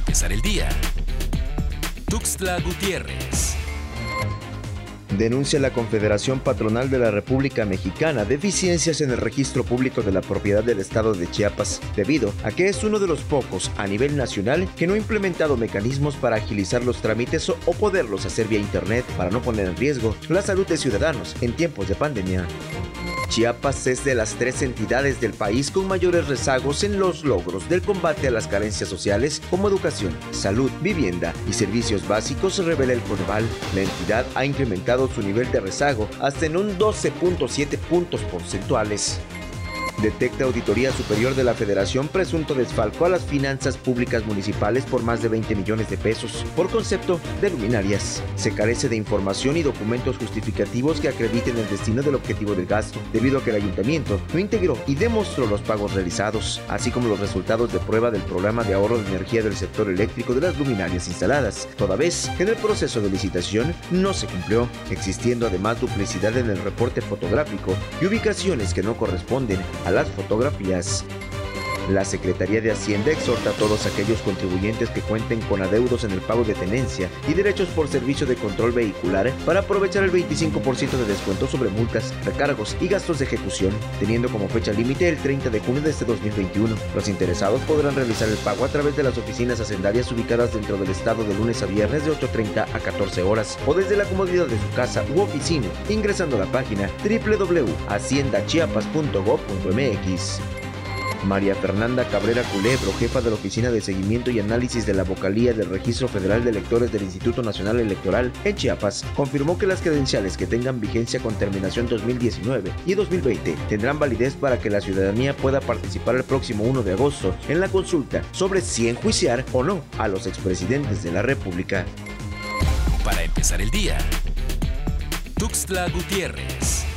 empezar el día. Tuxtla Gutiérrez. Denuncia la Confederación Patronal de la República Mexicana deficiencias en el registro público de la propiedad del Estado de Chiapas, debido a que es uno de los pocos a nivel nacional que no ha implementado mecanismos para agilizar los trámites o poderlos hacer vía Internet para no poner en riesgo la salud de ciudadanos en tiempos de pandemia. Chiapas es de las tres entidades del país con mayores rezagos en los logros del combate a las carencias sociales como educación, salud, vivienda y servicios básicos, revela el Coneval. La entidad ha incrementado su nivel de rezago hasta en un 12.7 puntos porcentuales. Detecta Auditoría Superior de la Federación presunto desfalco a las finanzas públicas municipales por más de 20 millones de pesos por concepto de luminarias. Se carece de información y documentos justificativos que acrediten el destino del objetivo del gasto, debido a que el ayuntamiento no integró y demostró los pagos realizados, así como los resultados de prueba del programa de ahorro de energía del sector eléctrico de las luminarias instaladas, toda vez que en el proceso de licitación no se cumplió, existiendo además duplicidad en el reporte fotográfico y ubicaciones que no corresponden las fotografías. La Secretaría de Hacienda exhorta a todos aquellos contribuyentes que cuenten con adeudos en el pago de tenencia y derechos por servicio de control vehicular para aprovechar el 25% de descuento sobre multas, recargos y gastos de ejecución, teniendo como fecha límite el 30 de junio de este 2021. Los interesados podrán realizar el pago a través de las oficinas hacendarias ubicadas dentro del estado de lunes a viernes de 8.30 a 14 horas o desde la comodidad de su casa u oficina ingresando a la página www.haciendachiapas.gov.mx. María Fernanda Cabrera Culebro, jefa de la Oficina de Seguimiento y Análisis de la Vocalía del Registro Federal de Electores del Instituto Nacional Electoral en Chiapas, confirmó que las credenciales que tengan vigencia con terminación 2019 y 2020 tendrán validez para que la ciudadanía pueda participar el próximo 1 de agosto en la consulta sobre si enjuiciar o no a los expresidentes de la República. Para empezar el día. Tuxtla Gutiérrez.